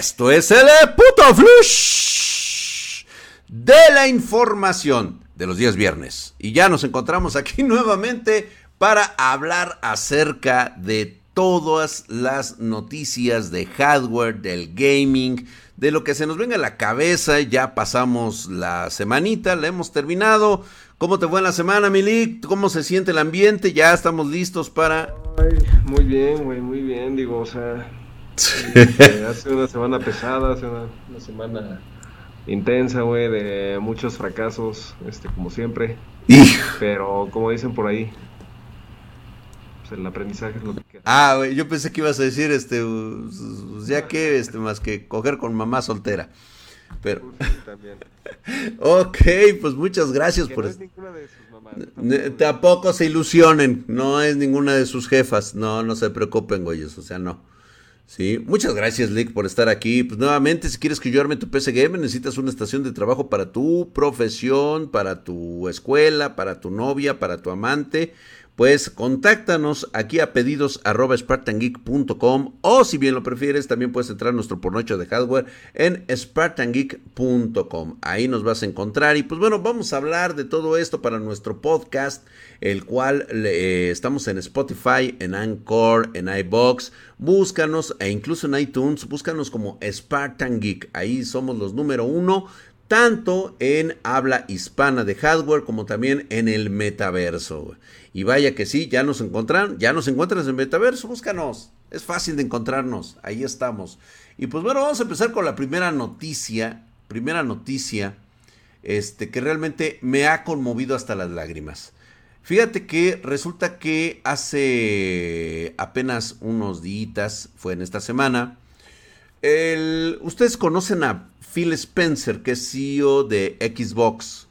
Esto es el puto flush de la información de los días viernes. Y ya nos encontramos aquí nuevamente para hablar acerca de todas las noticias de hardware, del gaming, de lo que se nos venga a la cabeza. Ya pasamos la semanita, la hemos terminado. ¿Cómo te fue en la semana, Milik? ¿Cómo se siente el ambiente? Ya estamos listos para... muy bien, güey, muy bien. Digo, o sea, hace una semana pesada, hace una, semana intensa, güey, de muchos fracasos, este, como siempre. Pero como dicen por ahí, pues el aprendizaje es lo que queda. Ah, güey, yo pensé que ibas a decir, este, pues, ya que, este, más que coger con mamá soltera. Pero. también. ok, pues muchas gracias por. No es ninguna de sus mamás. Tampoco se ilusionen, no es ninguna de sus jefas. No, no se preocupen, güeyes, o sea, no. Sí, muchas gracias, Lick, por estar aquí. Pues nuevamente, si quieres que yo arme tu PC necesitas una estación de trabajo para tu profesión, para tu escuela, para tu novia, para tu amante pues contáctanos aquí a pedidos o si bien lo prefieres también puedes entrar a nuestro pornocho de hardware en spartangeek.com. Ahí nos vas a encontrar y pues bueno, vamos a hablar de todo esto para nuestro podcast, el cual eh, estamos en Spotify, en Anchor, en iBox. Búscanos e incluso en iTunes, búscanos como Spartan Geek. Ahí somos los número uno tanto en habla hispana de hardware como también en el metaverso. Y vaya que sí, ya nos encuentran, ya nos encuentras en metaverso, búscanos. Es fácil de encontrarnos, ahí estamos. Y pues bueno, vamos a empezar con la primera noticia, primera noticia, este que realmente me ha conmovido hasta las lágrimas. Fíjate que resulta que hace apenas unos días, fue en esta semana, ustedes conocen a Phil Spencer, que es CEO de Xbox.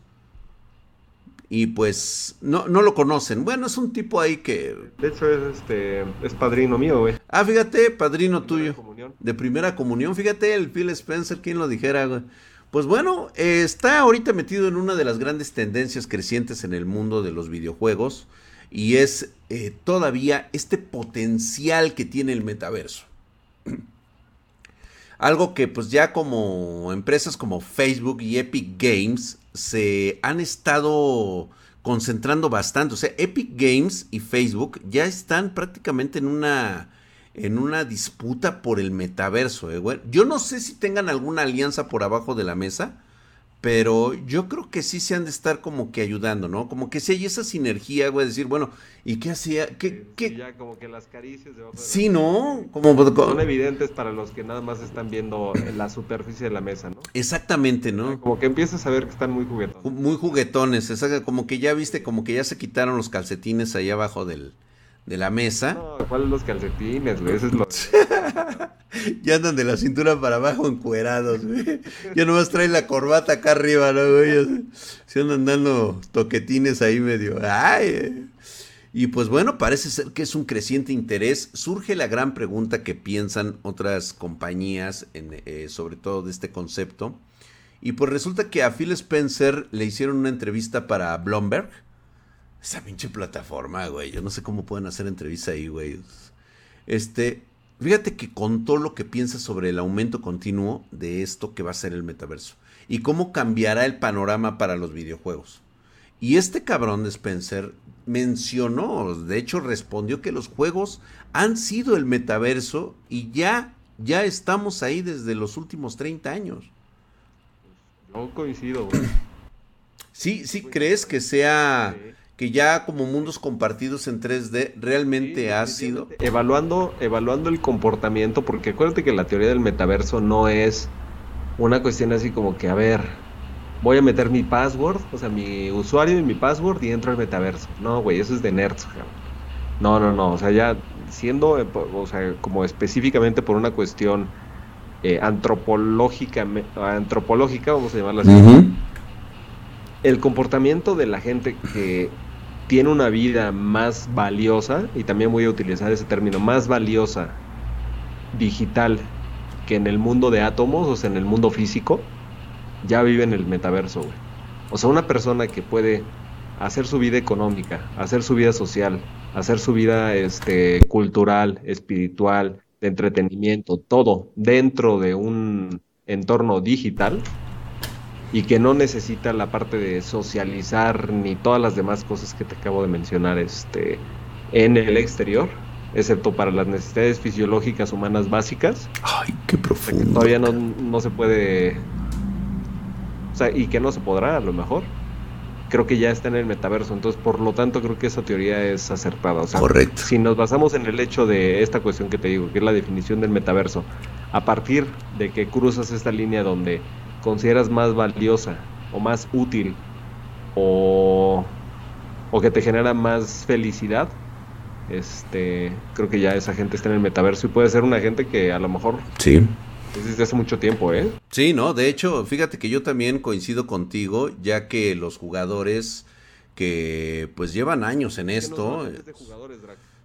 Y pues no, no lo conocen. Bueno, es un tipo ahí que. De hecho, es este. es padrino mío, güey. Ah, fíjate, padrino tuyo. De primera comunión. Fíjate, el Phil Spencer, ¿quién lo dijera, güey? Pues bueno, está ahorita metido en una de las grandes tendencias crecientes en el mundo de los videojuegos. Y es eh, todavía este potencial que tiene el metaverso. Algo que pues ya como empresas como Facebook y Epic Games se han estado concentrando bastante. O sea, Epic Games y Facebook ya están prácticamente en una en una disputa por el metaverso. ¿eh? Yo no sé si tengan alguna alianza por abajo de la mesa, pero yo creo que sí se han de estar como que ayudando, ¿no? Como que si hay esa sinergia, güey, decir, bueno, ¿y qué hacía? ¿Qué, qué? Ya como que las caricias de Sí, ¿no? Como... Son evidentes para los que nada más están viendo la superficie de la mesa, ¿no? Exactamente, ¿no? Como que empiezas a ver que están muy juguetones. Muy juguetones, como que ya viste, como que ya se quitaron los calcetines ahí abajo del, de la mesa. No, ¿cuáles los calcetines, güey? Es lo... ya andan de la cintura para abajo encuerados, güey. Ya nomás traen la corbata acá arriba, ¿no, güey? Se andan dando toquetines ahí medio. ¡Ay! Y pues bueno, parece ser que es un creciente interés. Surge la gran pregunta que piensan otras compañías, en, eh, sobre todo de este concepto. Y pues resulta que a Phil Spencer le hicieron una entrevista para Bloomberg esa pinche plataforma, güey. Yo no sé cómo pueden hacer entrevista ahí, güey. Este, fíjate que contó lo que piensa sobre el aumento continuo de esto que va a ser el metaverso. Y cómo cambiará el panorama para los videojuegos. Y este cabrón de Spencer mencionó, de hecho respondió que los juegos han sido el metaverso y ya, ya estamos ahí desde los últimos 30 años. No coincido, güey. Sí, sí, crees que sea que ya como mundos compartidos en 3D realmente ha sido. Evaluando evaluando el comportamiento porque acuérdate que la teoría del metaverso no es una cuestión así como que a ver voy a meter mi password o sea mi usuario y mi password y entro al metaverso. No güey eso es de nerds no no no o sea ya siendo eh, o sea como específicamente por una cuestión eh, antropológica antropológica vamos a llamarla así. El comportamiento de la gente que tiene una vida más valiosa, y también voy a utilizar ese término, más valiosa digital que en el mundo de átomos, o sea, en el mundo físico, ya vive en el metaverso, güey. O sea, una persona que puede hacer su vida económica, hacer su vida social, hacer su vida este, cultural, espiritual, de entretenimiento, todo dentro de un entorno digital y que no necesita la parte de socializar ni todas las demás cosas que te acabo de mencionar este, en el exterior, excepto para las necesidades fisiológicas humanas básicas. Ay, qué profundo. Todavía no, no se puede, o sea, y que no se podrá a lo mejor creo que ya está en el metaverso. Entonces, por lo tanto, creo que esa teoría es acertada. Correcto. Si nos basamos en el hecho de esta cuestión que te digo, que es la definición del metaverso, a partir de que cruzas esta línea donde consideras más valiosa o más útil o, o que te genera más felicidad, este, creo que ya esa gente está en el metaverso y puede ser una gente que a lo mejor sí desde hace mucho tiempo, ¿eh? Sí, no, de hecho, fíjate que yo también coincido contigo, ya que los jugadores que pues llevan años en esto.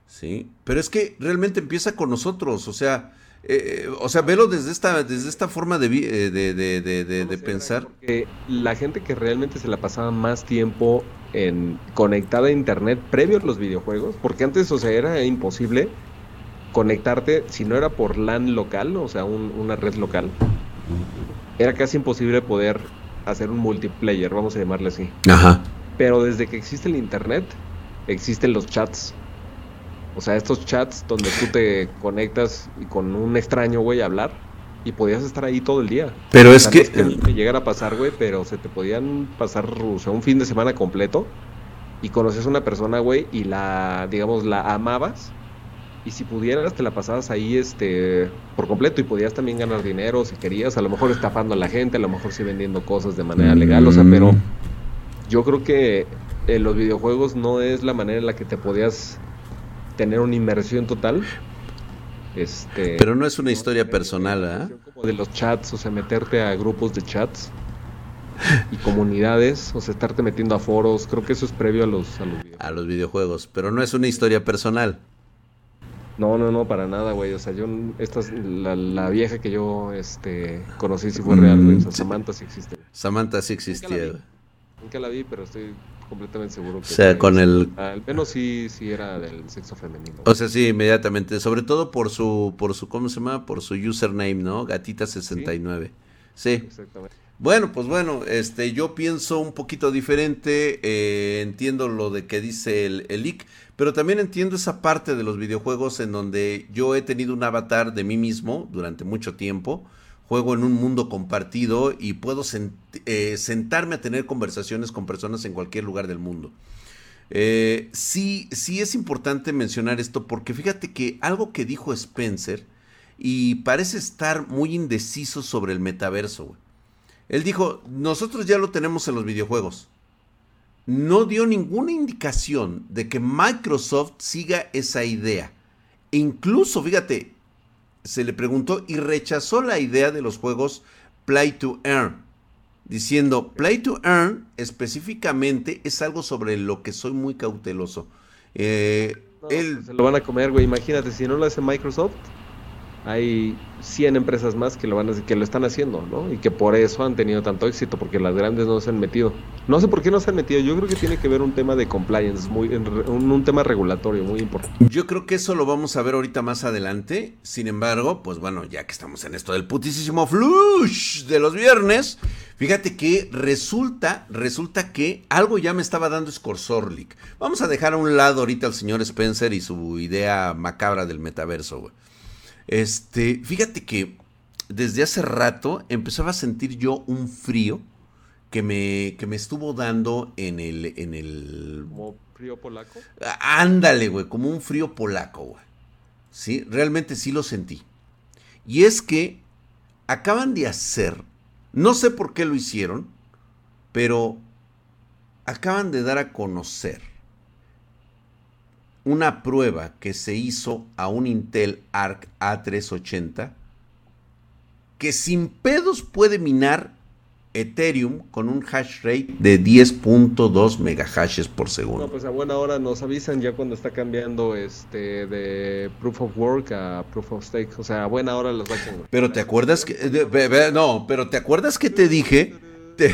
sí, pero es que realmente empieza con nosotros, o sea, eh, o sea, velo desde esta, desde esta forma de, eh, de, de, de pensar. la gente que realmente se la pasaba más tiempo en conectada a internet previo a los videojuegos, porque antes, o sea, era imposible conectarte, si no era por LAN local, o sea, una red local, era casi imposible poder hacer un multiplayer, vamos a llamarle así. Ajá. Pero desde que existe el internet, existen los chats. O sea, estos chats donde tú te conectas y con un extraño, güey, a hablar. Y podías estar ahí todo el día. Pero es que... llegar a pasar, güey, pero se te podían pasar, o sea, un fin de semana completo. Y conoces a una persona, güey, y la, digamos, la amabas y si pudieras te la pasabas ahí este por completo y podías también ganar dinero si querías, a lo mejor estafando a la gente, a lo mejor sí vendiendo cosas de manera legal, o sea, pero mm. yo creo que eh, los videojuegos no es la manera en la que te podías tener una inmersión total. Este, pero no es una historia personal, ¿eh? Como de los chats, o sea, meterte a grupos de chats y comunidades, o sea, estarte metiendo a foros, creo que eso es previo a los, a los, a los videojuegos, pero no es una historia personal. No, no, no, para nada, güey. O sea, yo, esta es la, vieja que yo este, conocí si fue real, güey. O sea, mm, Samantha sí existe. Samantha sí existía, Nunca la, vi, pero estoy completamente seguro que. O sea, con el. Al menos sí, sí era del sexo femenino. O sea, sí, inmediatamente. Sobre todo por su, por su, ¿cómo se llama? Por su username, ¿no? Gatita69. Sí. Exactamente. Bueno, pues bueno, este, yo pienso un poquito diferente, eh, entiendo lo de que dice el, el leak, pero también entiendo esa parte de los videojuegos en donde yo he tenido un avatar de mí mismo durante mucho tiempo, juego en un mundo compartido y puedo eh, sentarme a tener conversaciones con personas en cualquier lugar del mundo. Eh, sí, sí es importante mencionar esto porque fíjate que algo que dijo Spencer y parece estar muy indeciso sobre el metaverso. Él dijo, nosotros ya lo tenemos en los videojuegos. No dio ninguna indicación de que Microsoft siga esa idea. E incluso, fíjate, se le preguntó y rechazó la idea de los juegos Play to Earn, diciendo, Play to Earn específicamente es algo sobre lo que soy muy cauteloso. Eh, él... Pues se lo van a comer, güey. Imagínate, si no lo hace Microsoft, hay 100 empresas más que lo, van a, que lo están haciendo, ¿no? Y que por eso han tenido tanto éxito, porque las grandes no se han metido. No sé por qué no se han metido, yo creo que tiene que ver un tema de compliance, muy, un, tema regulatorio muy importante. Yo creo que eso lo vamos a ver ahorita más adelante, sin embargo, pues bueno, ya que estamos en esto del putísimo flush de los viernes, fíjate que resulta, resulta que algo ya me estaba dando Scorsorlic. Vamos a dejar a un lado ahorita al señor Spencer y su idea macabra del metaverso, güey. Este, fíjate que desde hace rato empezaba a sentir yo un frío que me, que me estuvo dando en el, en el... ¿Como frío polaco? Ándale, güey, como un frío polaco, güey. Sí, realmente sí lo sentí. Y es que acaban de hacer, no sé por qué lo hicieron, pero acaban de dar a conocer una prueba que se hizo a un Intel Arc A380 que sin pedos puede minar Ethereum con un hash rate de 10.2 megahashes por segundo. No, pues a buena hora nos avisan ya cuando está cambiando este de proof of work a proof of stake, o sea, a buena hora los va a Pero te acuerdas que no, pero te acuerdas que te dije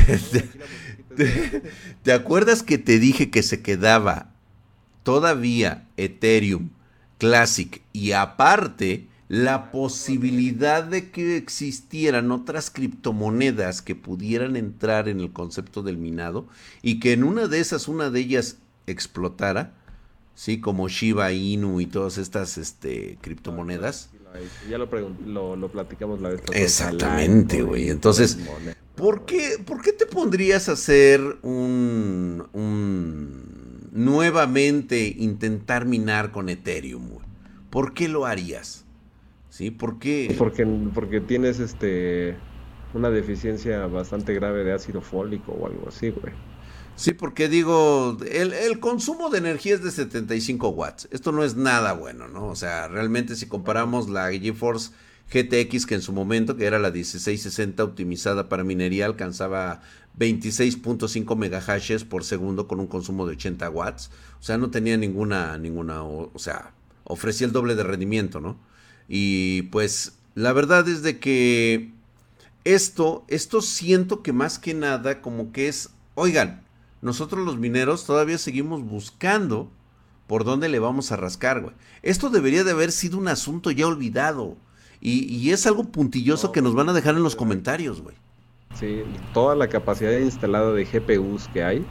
te acuerdas que te dije que se quedaba todavía Ethereum Classic y aparte la posibilidad de que existieran otras criptomonedas que pudieran entrar en el concepto del minado y que en una de esas, una de ellas explotara, ¿sí? Como Shiba Inu y todas estas este, criptomonedas. Ya lo, lo, platicamos la vez pasada. Exactamente, güey. Entonces, ¿por qué, ¿por qué te pondrías a hacer un, un nuevamente intentar minar con Ethereum? ¿Por qué lo harías? ¿Sí? ¿Por qué? Porque, porque tienes este una deficiencia bastante grave de ácido fólico o algo así, güey. Sí, porque digo, el, el, consumo de energía es de 75 watts. Esto no es nada bueno, ¿no? O sea, realmente si comparamos la GeForce GTX, que en su momento, que era la 1660 optimizada para minería, alcanzaba 26.5 megahashes por segundo con un consumo de 80 watts. O sea, no tenía ninguna, ninguna, o sea, ofrecía el doble de rendimiento, ¿no? Y pues la verdad es de que esto, esto siento que más que nada como que es, oigan, nosotros los mineros todavía seguimos buscando por dónde le vamos a rascar, güey. Esto debería de haber sido un asunto ya olvidado. Y, es algo puntilloso que nos van a dejar en los comentarios, güey. Sí, toda la capacidad instalada de GPUs que hay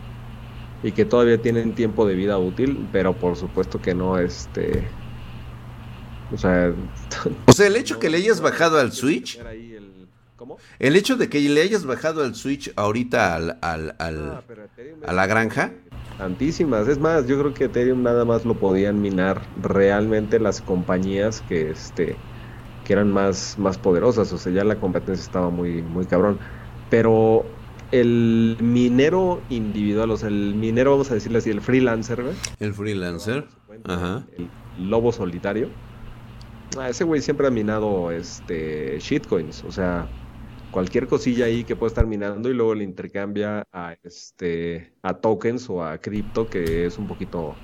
y que todavía tienen tiempo de vida útil, pero por supuesto que no, este, o sea, o sea, el hecho que le hayas bajado al Switch. El hecho de que le hayas bajado al Switch ahorita al, al, ah, a la granja. Tantísimas. Es más, yo creo que Ethereum nada más lo podían minar realmente las compañías que este que eran más, más poderosas. O sea, ya la competencia estaba muy, muy cabrón. Pero el minero individual, o sea, el minero, vamos a decirle así, el freelancer, El freelancer. Ajá. El lobo solitario Ah, ese güey siempre ha minado este shitcoins, o sea, cualquier cosilla ahí que puede estar minando y luego le intercambia a este a tokens o a cripto que es un poquito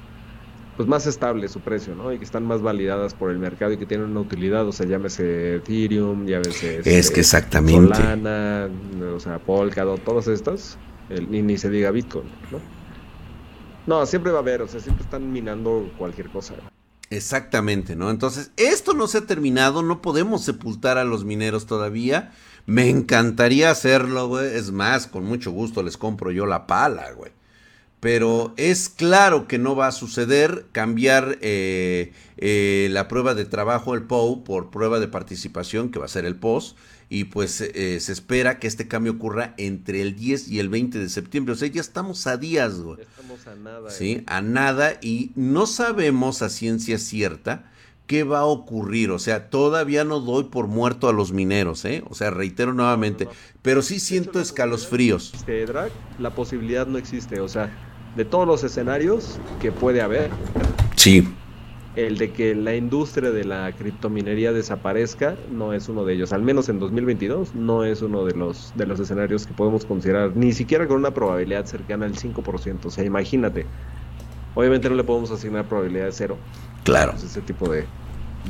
pues más estable su precio, ¿no? Y que están más validadas por el mercado y que tienen una utilidad, o sea, llámese Ethereum, llámese es este, que exactamente Solana, o sea, Polkadot, todas estas, el, ni, ni se diga Bitcoin, ¿no? No, siempre va a haber, o sea, siempre están minando cualquier cosa. Exactamente, ¿no? Entonces, esto no se ha terminado, no podemos sepultar a los mineros todavía. Me encantaría hacerlo, güey. Es más, con mucho gusto les compro yo la pala, güey. Pero es claro que no va a suceder cambiar eh, eh, la prueba de trabajo, el POU, por prueba de participación, que va a ser el POS y pues eh, se espera que este cambio ocurra entre el 10 y el 20 de septiembre. O sea, ya estamos a días, güey. Ya estamos a nada. Sí, eh. a nada y no sabemos a ciencia cierta qué va a ocurrir. O sea, todavía no doy por muerto a los mineros, ¿eh? O sea, reitero nuevamente, pero sí siento escalofríos. Drag, la posibilidad no existe, o sea, de todos los escenarios que puede haber. Sí el de que la industria de la criptominería desaparezca no es uno de ellos, al menos en 2022 no es uno de los de los escenarios que podemos considerar, ni siquiera con una probabilidad cercana al 5%, o sea, imagínate. Obviamente no le podemos asignar probabilidad de cero. Claro. Ese tipo de,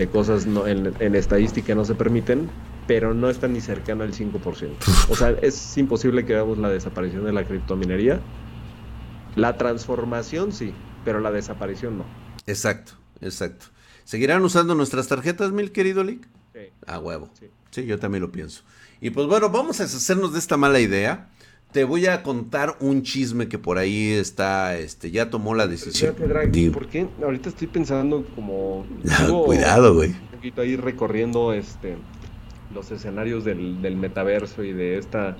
cosas no, en, en, estadística no se permiten, pero no está ni cercano al 5%. O sea, es imposible que veamos la desaparición de la criptominería. La transformación sí, pero la desaparición no. Exacto. Exacto. ¿Seguirán usando nuestras tarjetas, mi querido Lick? Sí. A huevo. Sí. yo también lo pienso. Y pues bueno, vamos a deshacernos de esta mala idea. Te voy a contar un chisme que por ahí está, este, ya tomó la decisión. ¿Por qué? Ahorita estoy pensando como... Cuidado, güey. Un poquito ahí recorriendo este, los escenarios del, del metaverso y de esta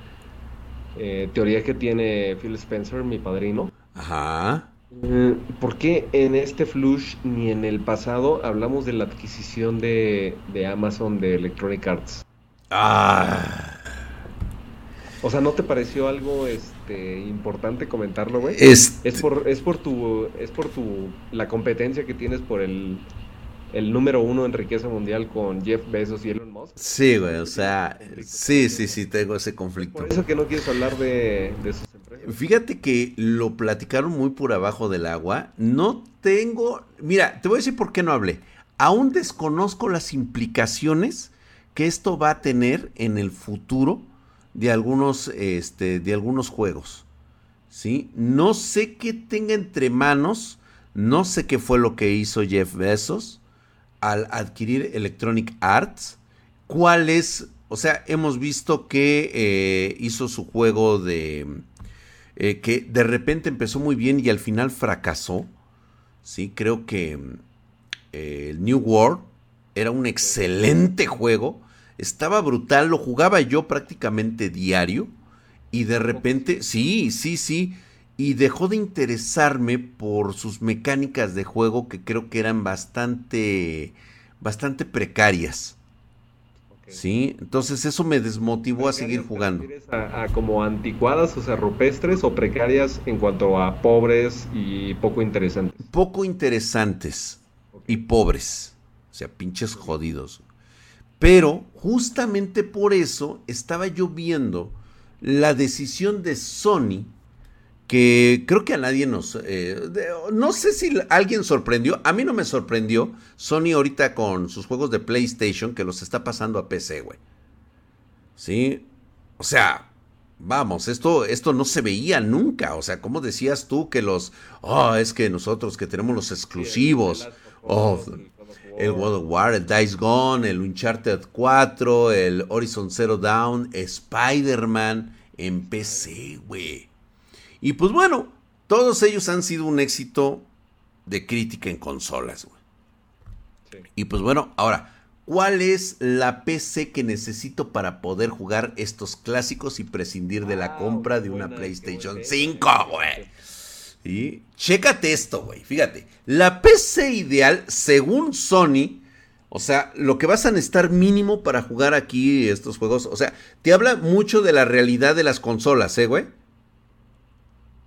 eh, teoría que tiene Phil Spencer, mi padrino. Ajá. Mm, ¿Por qué en este flush ni en el pasado hablamos de la adquisición de, Amazon de Electronic Arts? Ah. O sea, ¿no te pareció algo este importante comentarlo, güey? Es, es por es por tu es por tu la competencia que tienes por el el número uno en riqueza mundial con Jeff Bezos y Elon Musk. Sí, güey, o sea, sí, sí, sí, tengo ese conflicto. Por eso que no quieres hablar de, sus empresas. Fíjate que lo platicaron muy por abajo del agua. No tengo, mira, te voy a decir por qué no hablé. Aún desconozco las implicaciones que esto va a tener en el futuro de algunos, este, de algunos juegos. ¿Sí? No sé qué tenga entre manos, no sé qué fue lo que hizo Jeff Bezos al adquirir Electronic Arts, ¿cuál es? O sea, hemos visto que eh, hizo su juego de... Eh, que de repente empezó muy bien y al final fracasó. Sí, creo que eh, el New World era un excelente juego. Estaba brutal, lo jugaba yo prácticamente diario. Y de repente, sí, sí, sí y dejó de interesarme por sus mecánicas de juego que creo que eran bastante bastante precarias. Sí, entonces eso me desmotivó a seguir jugando. A, como anticuadas, o sea, rupestres o precarias en cuanto a pobres y poco interesantes? Poco interesantes y pobres, o sea, pinches jodidos. Pero justamente por eso estaba yo viendo la decisión de Sony que creo que a nadie nos... Eh, no sé si alguien sorprendió, a mí no me sorprendió Sony ahorita con sus juegos de PlayStation que los está pasando a PC, güey. ¿Sí? O sea, vamos, esto, esto no se veía nunca. O sea, ¿cómo decías tú que los... Oh, es que nosotros que tenemos los exclusivos. Oh, el World of War, el Dice Gone, el Uncharted 4, el Horizon Zero Dawn, Spider-Man en PC, güey. Y pues bueno, todos ellos han sido un éxito de crítica en consolas. Y pues bueno, ahora, ¿cuál es la PC que necesito para poder jugar estos clásicos y prescindir de la ah, compra de una PlayStation 5, güey? Y chécate esto, güey. Fíjate, la PC ideal, según Sony, o sea, lo que vas a necesitar mínimo para jugar aquí estos juegos, o sea, te habla mucho de la realidad de las consolas, ¿eh, güey?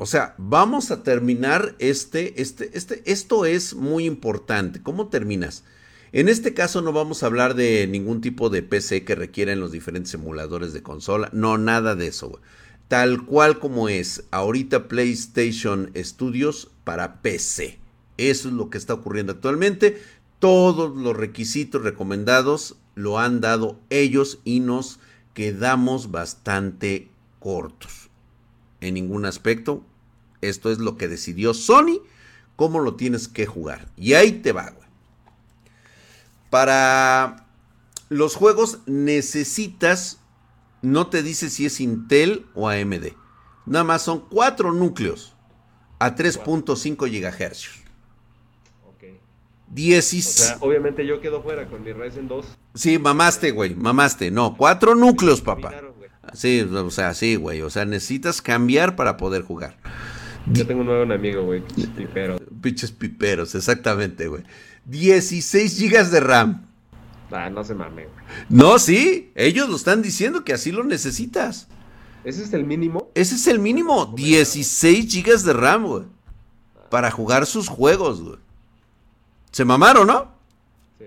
O sea, vamos a terminar este, este, este, esto es muy importante. ¿Cómo terminas? En este caso no vamos a hablar de ningún tipo de PC que requieran los diferentes emuladores de consola. No, nada de eso. Tal cual como es ahorita PlayStation Studios para PC. Eso es lo que está ocurriendo actualmente. Todos los requisitos recomendados lo han dado ellos y nos quedamos bastante cortos en ningún aspecto. Esto es lo que decidió Sony, cómo lo tienes que jugar. Y ahí te va, güey. Para los juegos necesitas, no te dice si es Intel o AMD. Nada más son cuatro núcleos a 3.5 GHz. Ok. 16. O sea, obviamente yo quedo fuera con mi Ryzen 2. Sí, mamaste, güey, mamaste. No, cuatro núcleos, papá. Sí, o sea, sí, güey. O sea, necesitas cambiar para poder jugar. Yo tengo un nuevo amigo, güey. Piperos. Pinches piperos, exactamente, güey. 16 gigas de RAM. Ah, no se mame, güey. No, sí. Ellos lo están diciendo que así lo necesitas. ¿Ese es el mínimo? Ese es el mínimo. 16 gigas de RAM, güey. Para jugar sus juegos, güey. Se mamaron, ¿no? Sí.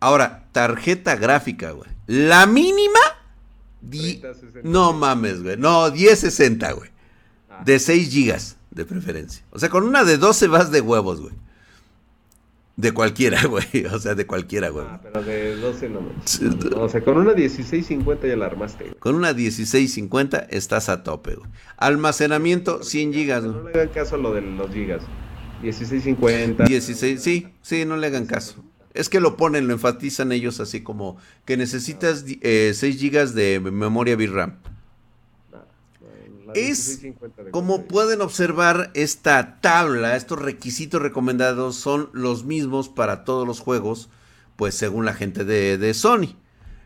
Ahora, tarjeta gráfica, güey. La mínima. no mames, güey. No, 1060, güey. De 6 gigas, de preferencia. O sea, con una de 12 vas de huevos, güey. De cualquiera, güey. O sea, de cualquiera, güey. Ah, pero de 12 no. O sea, con una 1650 ya la armaste, güey. Con una 1650 estás a tope, güey. Almacenamiento, 100 gigas, güey. No le hagan caso a lo de los gigas. 1650. 16, sí, sí, no le hagan caso. Es que lo ponen, lo enfatizan ellos así como que necesitas eh, 6 gigas de memoria VRAM es, como pueden observar, esta tabla, estos requisitos recomendados son los mismos para todos los juegos, pues según la gente de, Sony.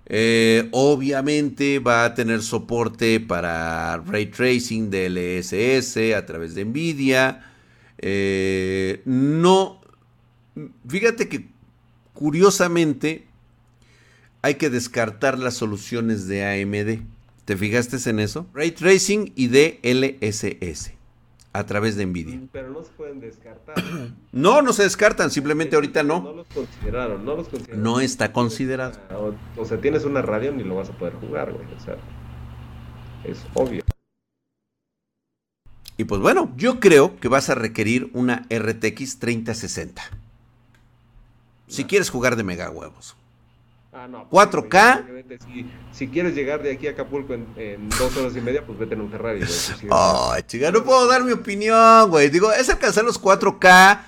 Eh, obviamente va a tener soporte para ray tracing DLSS a través de Nvidia. Eh, no, fíjate que curiosamente hay que descartar las soluciones de AMD. ¿Te fijaste en eso? Ray Tracing y DLSS a través de Nvidia. Mm, pero no se pueden descartar. no, no se descartan, simplemente ahorita no. No los consideraron, no los consideraron. No está considerado. O, sea, tienes una radio ni lo vas a poder jugar, güey. O sea, es obvio. Y pues bueno, yo creo que vas a requerir una RTX 3060. Si quieres jugar de mega huevos. Ah, no, 4K. Pues, si, quieres llegar de aquí a Acapulco en, dos horas y media, pues vete en un Ferrari. Ay, chica, no puedo dar mi opinión, güey. Digo, es alcanzar los 4K,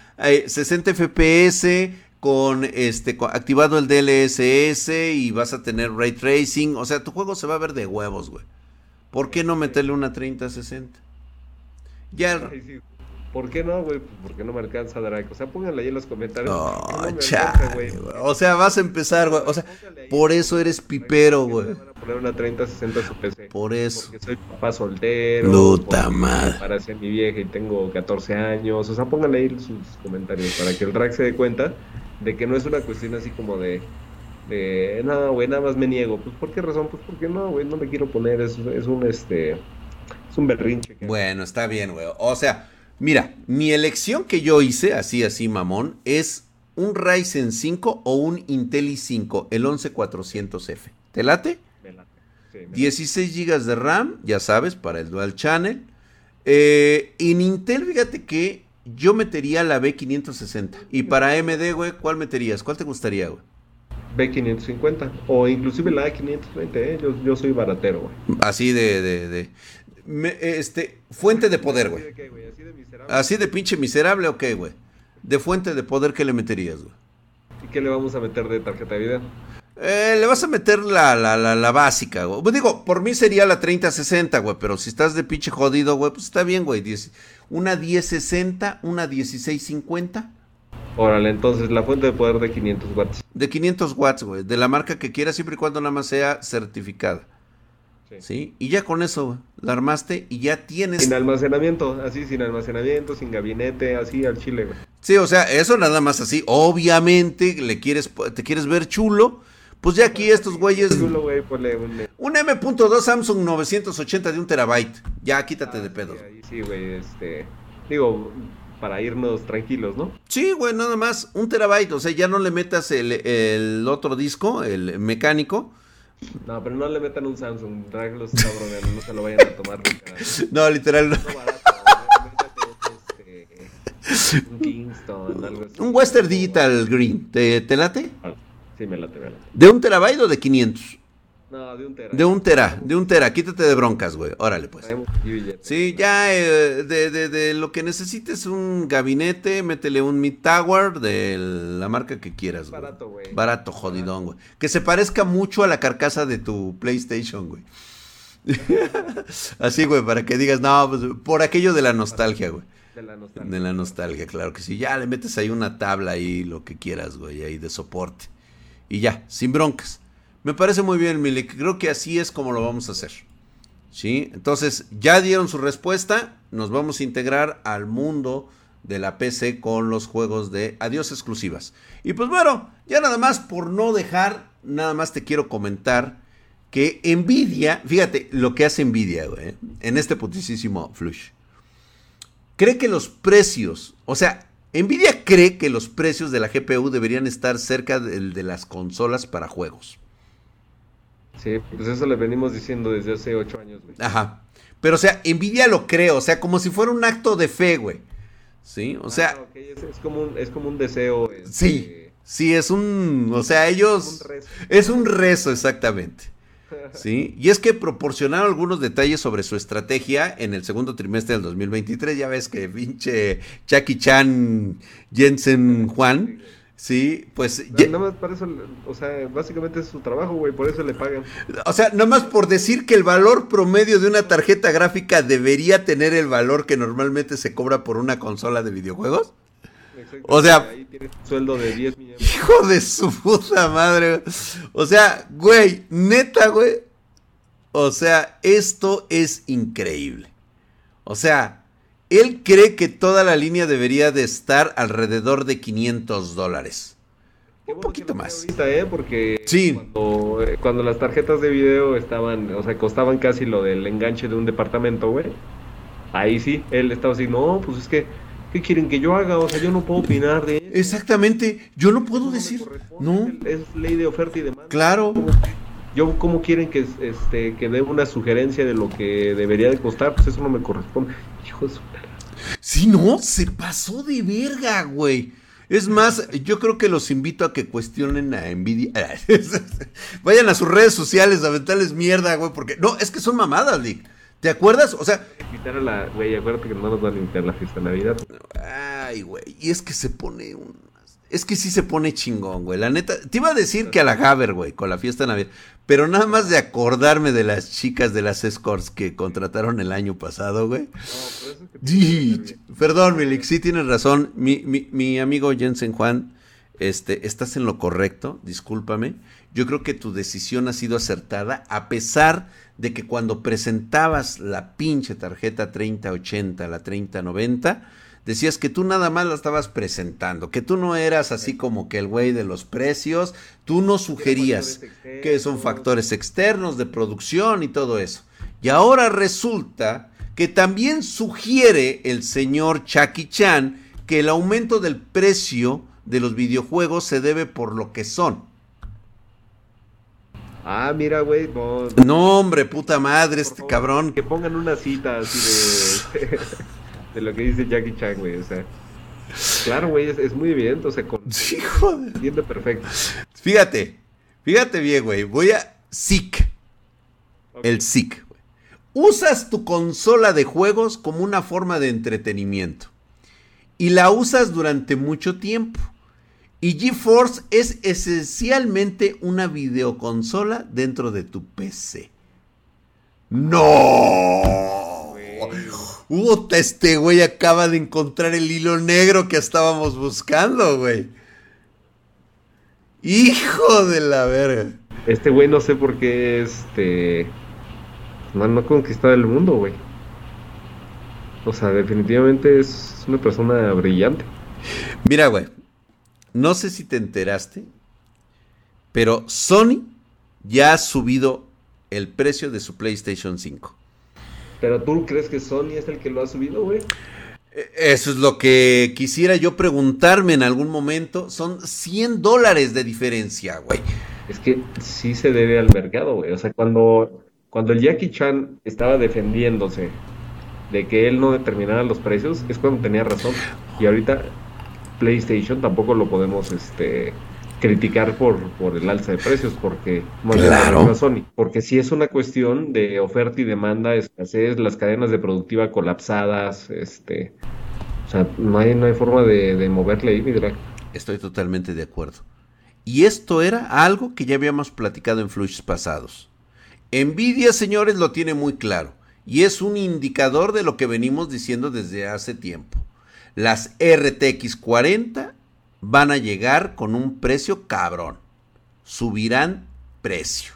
60 FPS, con este activado el DLSS y vas a tener ray tracing, o sea, tu juego se va a ver de huevos, güey. ¿Por qué no meterle una 3060? Ya ¿Por qué no, güey? ¿Por qué no me alcanza Drake? O sea, pónganle ahí en los comentarios. No, O sea, vas a empezar, güey. O sea, por eso eres pipero, güey. Van a poner una 3060 su PC. Por eso. Porque soy papá soltero. Puta madre. Para ser mi vieja y tengo 14 años. O sea, pónganle ahí sus comentarios para que el Drake se dé cuenta de que no es una cuestión así como de de no, güey, nada más me niego. Pues, ¿por qué razón? Pues porque no, güey, no me quiero poner. Es, es un, este, es un berrinche. Bueno, está bien, güey. O sea, Mira, mi elección que yo hice, así, así, mamón, es un Ryzen 5 o un Intel i5, el 11400F. ¿Te late? Me late. 16 GB de RAM, ya sabes, para el Dual Channel. Eh, en Intel, fíjate que yo metería la B560. Y para AMD, güey, ¿cuál meterías? ¿Cuál te gustaría, güey? B550 o inclusive la A520, ¿eh? yo, yo soy baratero, güey. Así de, de, este, fuente de poder, güey. ¿Así de pinche miserable o qué, güey? De fuente de poder, ¿qué le meterías, güey? ¿Y qué le vamos a meter de tarjeta de video? Eh, le vas a meter la, la, la, básica, güey. Pues digo, por mí sería la 3060, güey, pero si estás de pinche jodido, güey, pues está bien, güey. Una 1060, una 1650. Órale, entonces la fuente de poder de 500 watts. De 500 watts, güey. De la marca que quieras, siempre y cuando nada más sea certificada. Sí. Y ya con eso la armaste y ya tienes. Sin almacenamiento, así, sin almacenamiento, sin gabinete, así al chile, güey. Sí, o sea, eso nada más así. Obviamente, le quieres, te quieres ver chulo. Pues ya aquí estos güeyes. Chulo, güey, un... M.2 Samsung 980 de un terabyte. Ya quítate de pedo. Sí, sí, güey, este. Digo, para irnos tranquilos, ¿no? Sí, güey, nada más. Un terabyte. O sea, ya no le metas el, el otro disco, el mecánico no, pero no le metan un Samsung, Drag los cabrones, no se lo vayan a tomar nunca. No, literal no. Este, un Kingston, algo así. Un Western Digital Green, ¿te, te late? Sí, me late, me late. ¿De un terabyte o de 500? No, de un tera. De un tera, de un tera. Quítate de broncas, güey. Órale, pues. Sí, ya eh, de, de, de, lo que necesites un gabinete, métele un Mid Tower de la marca que quieras, güey. Barato, güey. Barato, jodidón, güey. Que se parezca mucho a la carcasa de tu PlayStation, güey. Así, güey, para que digas, no, pues, por aquello de la nostalgia, güey. De la nostalgia. De la nostalgia, claro que sí. Ya le metes ahí una tabla ahí, lo que quieras, güey, ahí de soporte. Y ya, sin broncas. Me parece muy bien, Milik. Creo que así es como lo vamos a hacer. ¿Sí? Entonces, ya dieron su respuesta. Nos vamos a integrar al mundo de la PC con los juegos de adiós exclusivas. Y pues bueno, ya nada más por no dejar, nada más te quiero comentar que Nvidia, fíjate lo que hace Nvidia, en este putisísimo flush. Cree que los precios, o sea, Nvidia cree que los precios de la GPU deberían estar cerca del de las consolas para juegos. Sí, pues eso le venimos diciendo desde hace ocho años, güey. Ajá. Pero, o sea, Nvidia lo creo, o sea, como si fuera un acto de fe, güey. Sí, o sea. Ah, es, como un, es como un deseo. Este, sí, sí, es un. O sea, ellos. Es un rezo, es un rezo exactamente. Sí, y es que proporcionaron algunos detalles sobre su estrategia en el segundo trimestre del 2023. Ya ves que pinche Chucky Chan Jensen Juan Sí, pues. Nada más para eso, o sea, básicamente es su trabajo, güey, por eso le pagan. O sea, nada más por decir que el valor promedio de una tarjeta gráfica debería tener el valor que normalmente se cobra por una consola de videojuegos. O sea, ahí tiene sueldo de 10 millones. Hijo de su puta madre. O sea, güey, neta, güey. O sea, esto es increíble. O sea, él cree que toda la línea debería de estar alrededor de 500 dólares. Un poquito más. Ahorita, ¿eh? Porque sí. Eh, cuando, las tarjetas de video estaban, o sea, costaban casi lo del enganche de un departamento, güey. Ahí sí, él estaba así, no, pues es que, ¿qué quieren que yo haga? O sea, yo no puedo opinar de eso. Exactamente, yo no puedo decir, no. Es ley de oferta y demanda. Claro. Yo, ¿cómo quieren que, este, que dé una sugerencia de lo que debería de costar? Pues eso no me corresponde. Hijo de su Sí, no, se pasó de verga, güey. Es más, yo creo que los invito a que cuestionen a Nvidia. Vayan a sus redes sociales a aventarles mierda, güey, porque no, es que son mamadas, Lick. ¿Te acuerdas? O sea, invitar a la, güey, acuérdate que no nos van a invitar la fiesta de Navidad. Ay, güey, y es que se pone un es que sí se pone chingón, güey. La neta, te iba a decir que a la Gaber, güey, con la fiesta navideña. Pero nada más de acordarme de las chicas de las escorts que contrataron el año pasado, güey. Perdón, Milik, sí tienes razón. Mi, mi, mi, amigo Jensen Juan, este, estás en lo correcto, discúlpame. Yo creo que tu decisión ha sido acertada, a pesar de que cuando presentabas la pinche tarjeta 3080, la 3090, decías que tú nada más la estabas presentando, que tú no eras así como que el güey de los precios, tú no sugerías que son factores externos de producción y todo eso. Y ahora resulta que también sugiere el señor Chucky Chan que el aumento del precio de los videojuegos se debe por lo que son. Ah, mira, güey. No, hombre, puta madre, este cabrón. Que pongan una cita así de. de lo que dice Jackie Chan, güey. O sea, claro, güey, es, muy evidente. O sea, con... sí, joder. entiende perfecto. Fíjate, fíjate bien, güey. Voy a SIC. El SIC. Usas tu consola de juegos como una forma de entretenimiento. Y la usas durante mucho tiempo. Y GeForce es esencialmente una videoconsola dentro de tu PC. ¡No! Puta, este güey acaba de encontrar el hilo negro que estábamos buscando, güey. Hijo de la verga. Este güey no sé por qué, este... No, no conquistado el mundo, güey. O sea, definitivamente es una persona brillante. Mira, güey. No sé si te enteraste, pero Sony ya ha subido el precio de su PlayStation 5. Pero tú crees que Sony es el que lo ha subido, güey. E, eso es lo que quisiera yo preguntarme en algún momento. Son 100 dólares de diferencia, güey. Es que sí se debe al mercado, güey. O sea, cuando, cuando el Jackie Chan estaba defendiéndose de que él no determinara los precios, es cuando tenía razón. Y ahorita PlayStation tampoco lo podemos este, criticar por, por el alza de precios, porque claro. Sony, porque si es una cuestión de oferta y demanda, escasez, las cadenas de productiva colapsadas, este, o sea, no hay, no hay forma de, moverle ahí, mi Estoy totalmente de acuerdo. Y esto era algo que ya habíamos platicado en flushes pasados. Nvidia, señores, lo tiene muy claro y es un indicador de lo que venimos diciendo desde hace tiempo. Las RTX 40 van a llegar con un precio cabrón. Subirán precio.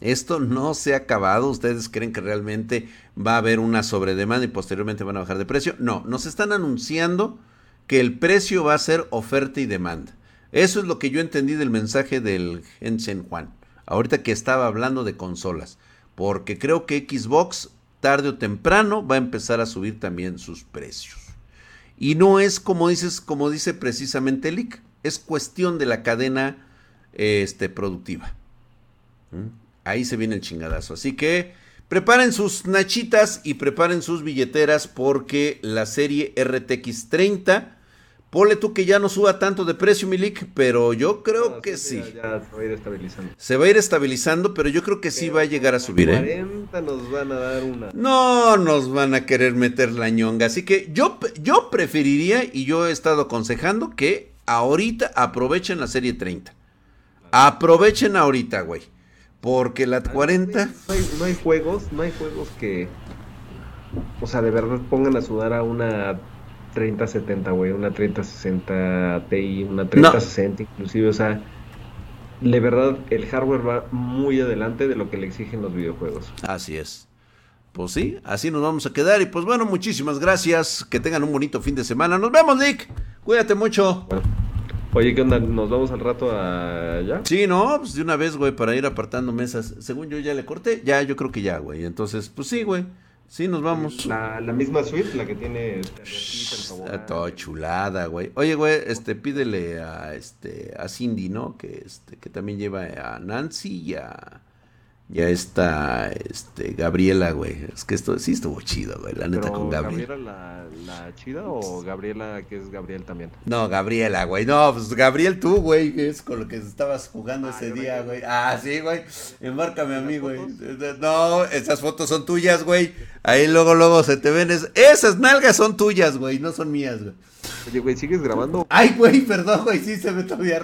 Esto no se ha acabado. ¿Ustedes creen que realmente va a haber una sobredemanda y posteriormente van a bajar de precio? No, nos están anunciando que el precio va a ser oferta y demanda. Eso es lo que yo entendí del mensaje del Jensen Juan. Ahorita que estaba hablando de consolas. Porque creo que Xbox tarde o temprano va a empezar a subir también sus precios. Y no es como dices, como dice precisamente Lick, es cuestión de la cadena este, productiva. ¿Mm? Ahí se viene el chingadazo. Así que preparen sus nachitas y preparen sus billeteras porque la serie RTX 30 Ponle tú que ya no suba tanto de precio, Milik, pero yo creo que sí. Ya, se va a ir estabilizando. Se va a ir estabilizando, pero yo creo que sí va a llegar a subir, 40 ¿eh? nos van a dar una. No nos van a querer meter la ñonga. Así que yo, yo preferiría, y yo he estado aconsejando, que ahorita aprovechen la serie 30. Aprovechen ahorita, güey. Porque la 40. No hay, no hay juegos, no hay juegos que. O sea, de verdad pongan a sudar a una 3070, güey, una 3060 Ti, una 3060 inclusive, o sea, de verdad el hardware va muy adelante de lo que le exigen los videojuegos. Así es. Pues sí, así nos vamos a quedar y pues bueno, muchísimas gracias, que tengan un bonito fin de semana. Nos vemos, Nick. Cuídate mucho. Oye, ¿qué onda? ¿Nos vamos al rato allá? Sí, no, pues de una vez, güey, para ir apartando mesas. Según yo ya le corté, ya, yo creo que ya, güey. Entonces, pues sí, güey. Sí, nos vamos. La, misma suite, la que tiene Está todo chulada, güey. Oye, güey, este, pídele a este a Cindy, ¿no? Que este, que también lleva a Nancy y a ya está este, Gabriela, güey. Es que esto sí estuvo chido, güey. La neta con Gabriela. ¿Gabriela la, chida o Gabriela que es Gabriel también? No, Gabriela, güey. No, pues Gabriel tú, güey, que es con lo que estabas jugando ah, ese día, güey. Ah, sí, güey. Embárcame a mí, güey. No, esas fotos son tuyas, güey. Ahí luego, luego se te ven. esas nalgas son tuyas, güey. No son mías, güey. Oye, güey, ¿sigues grabando? Ay, güey, perdón, güey, sí se me todavía